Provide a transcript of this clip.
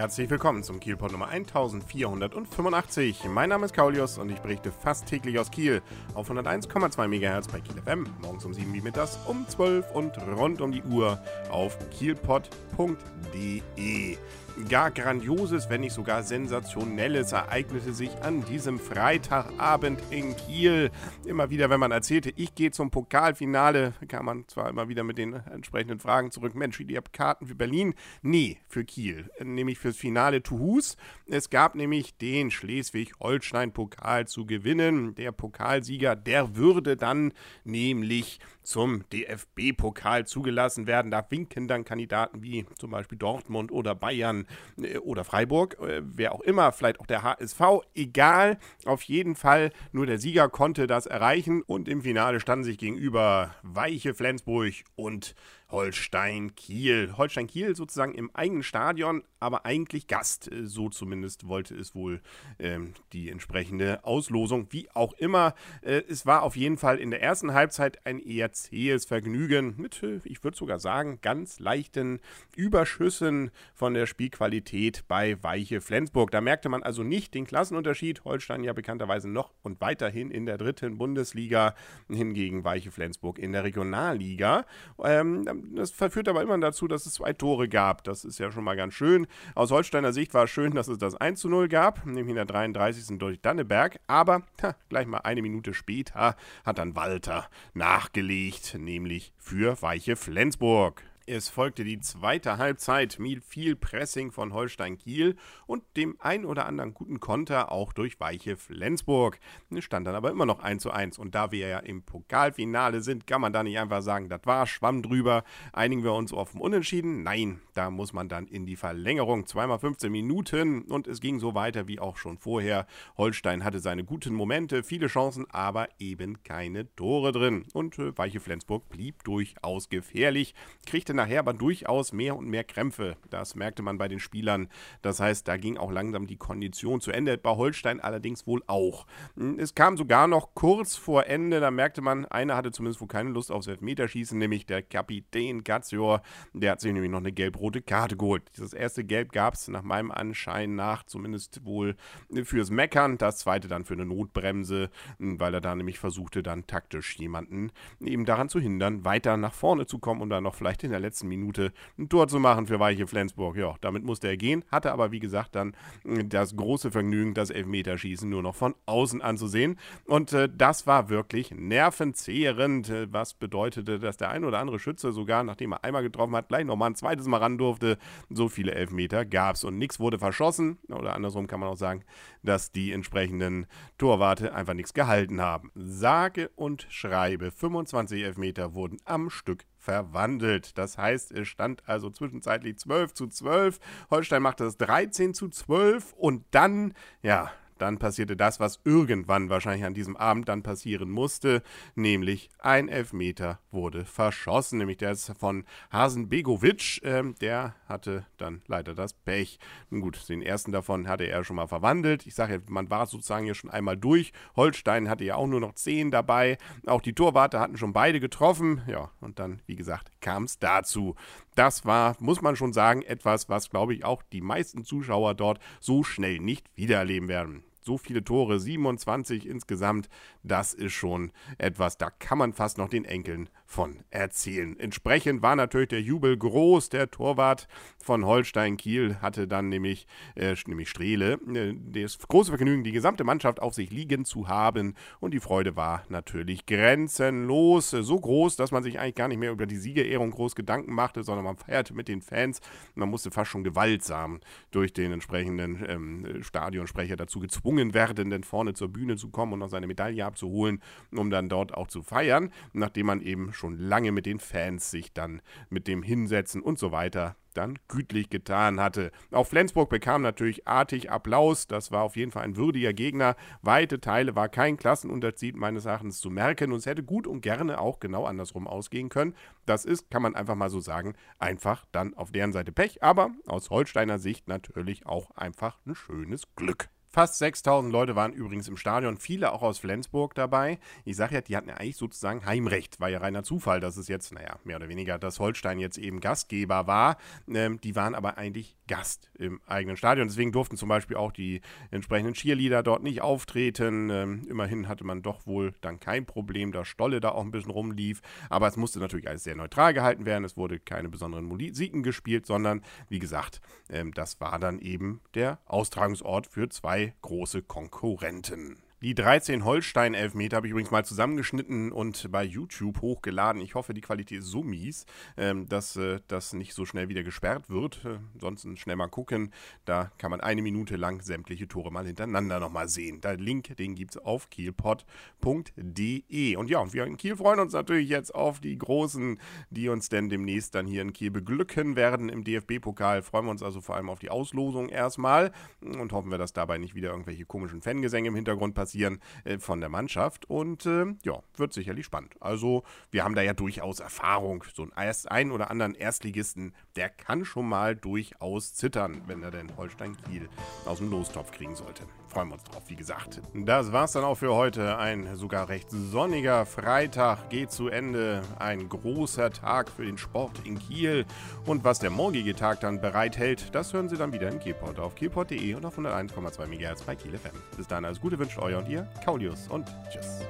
Herzlich willkommen zum Kielpot Nummer 1485. Mein Name ist Kaulius und ich berichte fast täglich aus Kiel auf 101,2 MHz bei Kiel FM, morgens um 7 wie mittags um 12 und rund um die Uhr auf kielpot.de gar Grandioses, wenn nicht sogar Sensationelles ereignete sich an diesem Freitagabend in Kiel. Immer wieder, wenn man erzählte, ich gehe zum Pokalfinale, kam man zwar immer wieder mit den entsprechenden Fragen zurück, Mensch, ihr habt Karten für Berlin? Nee, für Kiel, nämlich fürs Finale Tuhus. Es gab nämlich den Schleswig-Holstein-Pokal zu gewinnen. Der Pokalsieger, der würde dann nämlich zum DFB-Pokal zugelassen werden. Da winken dann Kandidaten wie zum Beispiel Dortmund oder Bayern oder Freiburg, äh, wer auch immer, vielleicht auch der HSV, egal. Auf jeden Fall, nur der Sieger konnte das erreichen und im Finale standen sich gegenüber Weiche Flensburg und Holstein Kiel. Holstein Kiel sozusagen im eigenen Stadion, aber eigentlich Gast. Äh, so zumindest wollte es wohl ähm, die entsprechende Auslosung. Wie auch immer, äh, es war auf jeden Fall in der ersten Halbzeit ein eher zähes Vergnügen mit, äh, ich würde sogar sagen, ganz leichten Überschüssen von der Spielqualität bei Weiche Flensburg. Da merkte man also nicht den Klassenunterschied. Holstein ja bekannterweise noch und weiterhin in der dritten Bundesliga, hingegen Weiche Flensburg in der Regionalliga. Ähm, das verführt aber immer dazu, dass es zwei Tore gab. Das ist ja schon mal ganz schön. Aus Holsteiner Sicht war es schön, dass es das 1 zu 0 gab, nämlich in der 33. durch Danneberg. Aber ha, gleich mal eine Minute später hat dann Walter nachgelegt, nämlich für Weiche Flensburg. Es folgte die zweite Halbzeit mit viel Pressing von Holstein Kiel und dem ein oder anderen guten Konter auch durch Weiche Flensburg. Es stand dann aber immer noch 1 zu 1 und da wir ja im Pokalfinale sind, kann man da nicht einfach sagen, das war Schwamm drüber, einigen wir uns auf dem Unentschieden. Nein, da muss man dann in die Verlängerung. Zweimal 15 Minuten und es ging so weiter wie auch schon vorher. Holstein hatte seine guten Momente, viele Chancen, aber eben keine Tore drin. Und äh, Weiche Flensburg blieb durchaus gefährlich, kriegte nachher aber durchaus mehr und mehr Krämpfe. Das merkte man bei den Spielern. Das heißt, da ging auch langsam die Kondition zu Ende. Bei Holstein allerdings wohl auch. Hm, es kam sogar noch kurz vor Ende, da merkte man, einer hatte zumindest wohl keine Lust aufs Elfmeterschießen, nämlich der Kapitän Gazior. Der hat sich nämlich noch eine gelb-rote Karte geholt. Dieses erste Gelb gab es nach meinem Anschein nach zumindest wohl fürs Meckern. Das zweite dann für eine Notbremse, hm, weil er da nämlich versuchte, dann taktisch jemanden eben daran zu hindern, weiter nach vorne zu kommen und dann noch vielleicht in der letzten letzten Minute ein Tor zu machen für Weiche Flensburg. Ja, damit musste er gehen, hatte aber wie gesagt dann äh, das große Vergnügen, das Elfmeterschießen nur noch von außen anzusehen. Und äh, das war wirklich nervenzehrend, äh, was bedeutete, dass der ein oder andere Schütze sogar, nachdem er einmal getroffen hat, gleich nochmal ein zweites Mal ran durfte. So viele Elfmeter gab es und nichts wurde verschossen. Oder andersrum kann man auch sagen, dass die entsprechenden Torwarte einfach nichts gehalten haben. Sage und schreibe, 25 Elfmeter wurden am Stück verwandelt. Das heißt, es stand also zwischenzeitlich 12 zu 12. Holstein machte es 13 zu 12 und dann, ja, dann passierte das, was irgendwann wahrscheinlich an diesem Abend dann passieren musste, nämlich ein Elfmeter wurde verschossen, nämlich der ist von Hasen Begovic, ähm, der hatte dann leider das Pech. Nun gut, den ersten davon hatte er schon mal verwandelt. Ich sage ja, man war sozusagen ja schon einmal durch. Holstein hatte ja auch nur noch zehn dabei. Auch die Torwarte hatten schon beide getroffen. Ja, und dann, wie gesagt, kam es dazu. Das war, muss man schon sagen, etwas, was, glaube ich, auch die meisten Zuschauer dort so schnell nicht wiedererleben werden so viele Tore, 27 insgesamt, das ist schon etwas, da kann man fast noch den Enkeln von erzählen. Entsprechend war natürlich der Jubel groß. Der Torwart von Holstein Kiel hatte dann nämlich, äh, nämlich Strehle, äh, das große Vergnügen, die gesamte Mannschaft auf sich liegen zu haben. Und die Freude war natürlich grenzenlos. So groß, dass man sich eigentlich gar nicht mehr über die Siegerehrung groß Gedanken machte, sondern man feierte mit den Fans. Man musste fast schon gewaltsam durch den entsprechenden ähm, Stadionsprecher dazu gezwungen werden, denn vorne zur Bühne zu kommen und noch seine Medaille abzuholen, um dann dort auch zu feiern, nachdem man eben schon lange mit den Fans sich dann mit dem Hinsetzen und so weiter dann gütlich getan hatte. Auch Flensburg bekam natürlich artig Applaus. Das war auf jeden Fall ein würdiger Gegner. Weite Teile war kein Klassenunterschied meines Erachtens zu merken und es hätte gut und gerne auch genau andersrum ausgehen können. Das ist, kann man einfach mal so sagen, einfach dann auf deren Seite Pech, aber aus Holsteiner Sicht natürlich auch einfach ein schönes Glück. Fast 6000 Leute waren übrigens im Stadion, viele auch aus Flensburg dabei. Ich sage ja, die hatten ja eigentlich sozusagen Heimrecht. War ja reiner Zufall, dass es jetzt, naja, mehr oder weniger, dass Holstein jetzt eben Gastgeber war. Ähm, die waren aber eigentlich Gast im eigenen Stadion. Deswegen durften zum Beispiel auch die entsprechenden Cheerleader dort nicht auftreten. Ähm, immerhin hatte man doch wohl dann kein Problem, da Stolle da auch ein bisschen rumlief. Aber es musste natürlich alles sehr neutral gehalten werden. Es wurde keine besonderen Musiken gespielt, sondern wie gesagt, ähm, das war dann eben der Austragungsort für zwei große Konkurrenten. Die 13 Holstein-Elfmeter habe ich übrigens mal zusammengeschnitten und bei YouTube hochgeladen. Ich hoffe, die Qualität ist so mies, ähm, dass äh, das nicht so schnell wieder gesperrt wird. Äh, ansonsten schnell mal gucken. Da kann man eine Minute lang sämtliche Tore mal hintereinander nochmal sehen. Der Link, den gibt es auf kielpot.de. Und ja, wir in Kiel freuen uns natürlich jetzt auf die Großen, die uns denn demnächst dann hier in Kiel beglücken werden im DFB-Pokal. Freuen wir uns also vor allem auf die Auslosung erstmal und hoffen wir, dass dabei nicht wieder irgendwelche komischen Fangesänge im Hintergrund passieren passieren äh, von der Mannschaft. Und äh, ja, wird sicherlich spannend. Also, wir haben da ja durchaus Erfahrung. So ein, ein oder anderen Erstligisten, der kann schon mal durchaus zittern, wenn er denn Holstein Kiel aus dem Lostopf kriegen sollte. Freuen wir uns drauf, wie gesagt. Das war's dann auch für heute. Ein sogar recht sonniger Freitag geht zu Ende. Ein großer Tag für den Sport in Kiel. Und was der morgige Tag dann bereithält, das hören Sie dann wieder in Kielport auf kielport.de und auf 101,2 MHz bei Kiel FM. Bis dahin alles Gute wünscht euer und ihr, Kaulius und tschüss.